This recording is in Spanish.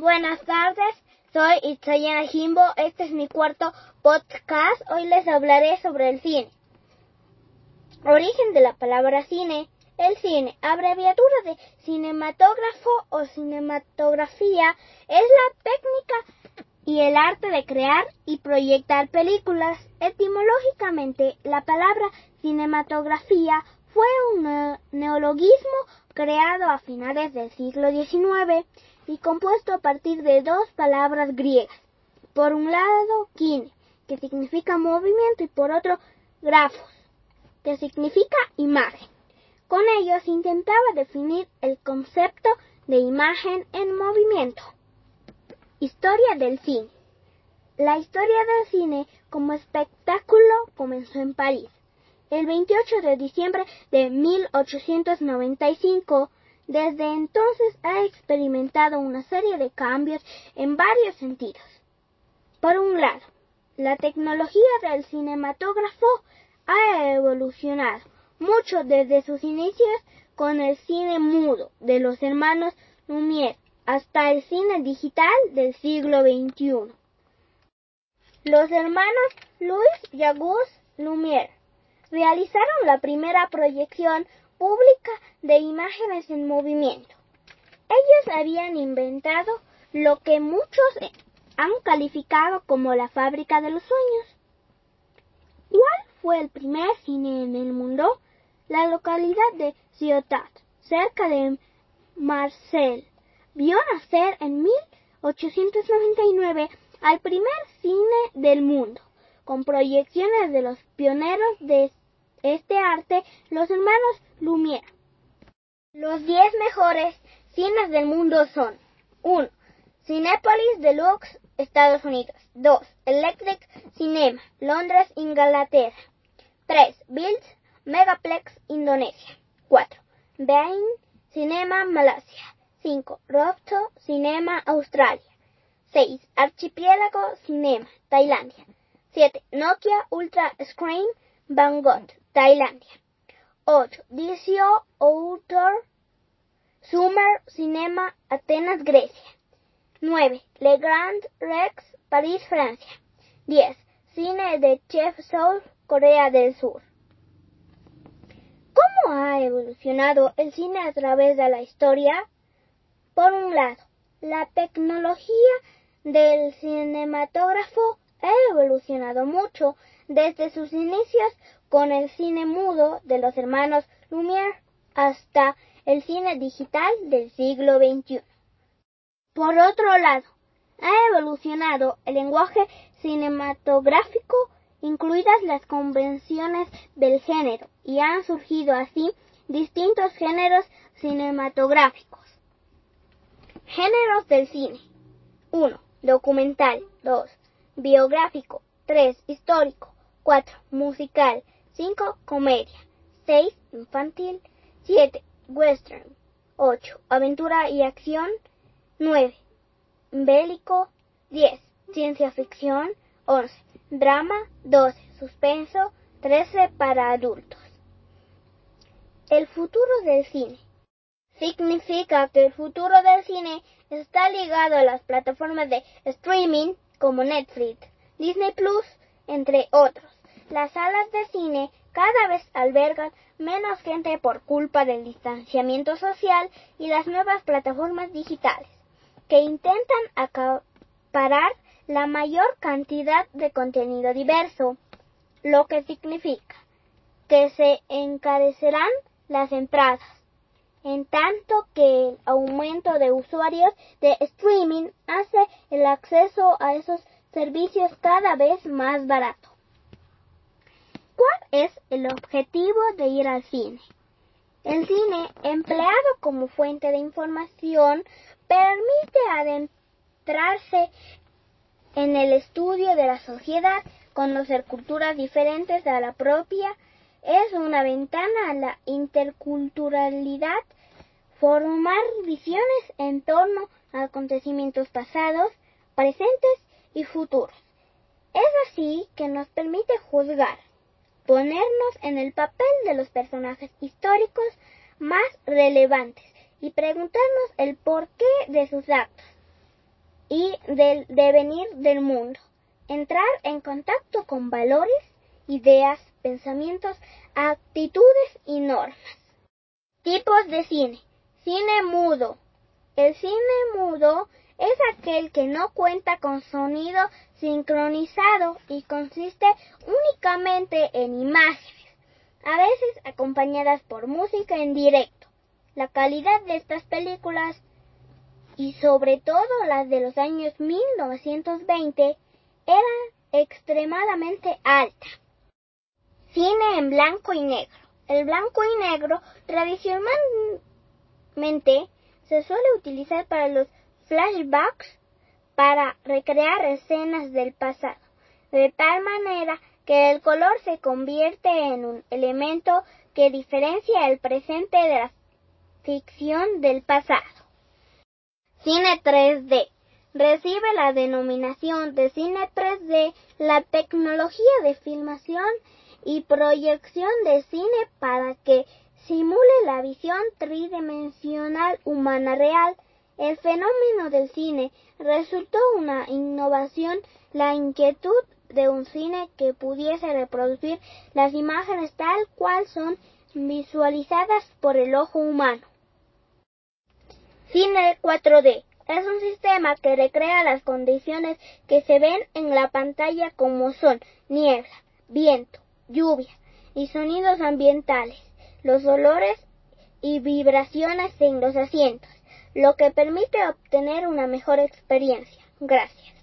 Buenas tardes, soy Itzayana Jimbo, este es mi cuarto podcast. Hoy les hablaré sobre el cine. Origen de la palabra cine. El cine, abreviatura de cinematógrafo o cinematografía, es la técnica y el arte de crear y proyectar películas. Etimológicamente, la palabra cinematografía fue un neologismo creado a finales del siglo XIX y compuesto a partir de dos palabras griegas. Por un lado, kine, que significa movimiento, y por otro, grafos, que significa imagen. Con ellos intentaba definir el concepto de imagen en movimiento. Historia del cine. La historia del cine como espectáculo comenzó en París. El 28 de diciembre de 1895 desde entonces ha experimentado una serie de cambios en varios sentidos. Por un lado, la tecnología del cinematógrafo ha evolucionado mucho desde sus inicios con el cine mudo de los hermanos Lumière hasta el cine digital del siglo XXI. Los hermanos Louis y Auguste Lumière realizaron la primera proyección pública de imágenes en movimiento. Ellos habían inventado lo que muchos han calificado como la fábrica de los sueños. ¿Cuál fue el primer cine en el mundo? La localidad de Ciotat, cerca de Marseille, vio nacer en 1899 al primer cine del mundo, con proyecciones de los pioneros de este arte, los hermanos Lumière. Los 10 mejores cines del mundo son 1. Cinépolis Deluxe, Estados Unidos. 2. Electric Cinema, Londres, Inglaterra. 3. Bild Megaplex, Indonesia. 4. Bain Cinema, Malasia. 5. Rofto Cinema, Australia. 6. Archipiélago Cinema, Tailandia. 7. Nokia Ultra Screen, Bangkok, Tailandia. 8. Dicio Outdoor Summer Cinema Atenas, Grecia. 9. Le Grand Rex, París, Francia. 10. Cine de Chef Soul, Corea del Sur. ¿Cómo ha evolucionado el cine a través de la historia? Por un lado, la tecnología del cinematógrafo ha evolucionado mucho desde sus inicios con el cine mudo de los hermanos Lumière hasta el cine digital del siglo XXI. Por otro lado, ha evolucionado el lenguaje cinematográfico, incluidas las convenciones del género, y han surgido así distintos géneros cinematográficos. Géneros del cine. 1. Documental. 2. Biográfico. 3. Histórico. 4. Musical. 5. Comedia. 6. Infantil. 7. Western. 8. Aventura y acción. 9. Bélico. 10. Ciencia ficción. 11. Drama. 12. Suspenso. 13. Para adultos. El futuro del cine. Significa que el futuro del cine está ligado a las plataformas de streaming como Netflix, Disney Plus, entre otros. Las salas de cine cada vez albergan menos gente por culpa del distanciamiento social y las nuevas plataformas digitales, que intentan acaparar la mayor cantidad de contenido diverso, lo que significa que se encarecerán las entradas, en tanto que el aumento de usuarios de streaming hace el acceso a esos servicios cada vez más barato. ¿Cuál es el objetivo de ir al cine? El cine, empleado como fuente de información, permite adentrarse en el estudio de la sociedad, conocer culturas diferentes a la propia, es una ventana a la interculturalidad, formar visiones en torno a acontecimientos pasados, presentes y futuros. Es así que nos permite juzgar, ponernos en el papel de los personajes históricos más relevantes y preguntarnos el porqué de sus actos. y del devenir del mundo. Entrar en contacto con valores, ideas, pensamientos, actitudes y normas. Tipos de cine. Cine mudo. El cine mudo es aquel que no cuenta con sonido sincronizado y consiste únicamente en imágenes, a veces acompañadas por música en directo. La calidad de estas películas y sobre todo las de los años 1920 era extremadamente alta. Cine en blanco y negro. El blanco y negro tradicionalmente se suele utilizar para los flashbacks para recrear escenas del pasado, de tal manera que el color se convierte en un elemento que diferencia el presente de la ficción del pasado. Cine 3D. Recibe la denominación de cine 3D la tecnología de filmación y proyección de cine para que simule la visión tridimensional humana real. El fenómeno del cine resultó una innovación, la inquietud de un cine que pudiese reproducir las imágenes tal cual son visualizadas por el ojo humano. Cine 4D es un sistema que recrea las condiciones que se ven en la pantalla como son niebla, viento, lluvia y sonidos ambientales, los olores y vibraciones en los asientos, lo que permite obtener una mejor experiencia. Gracias.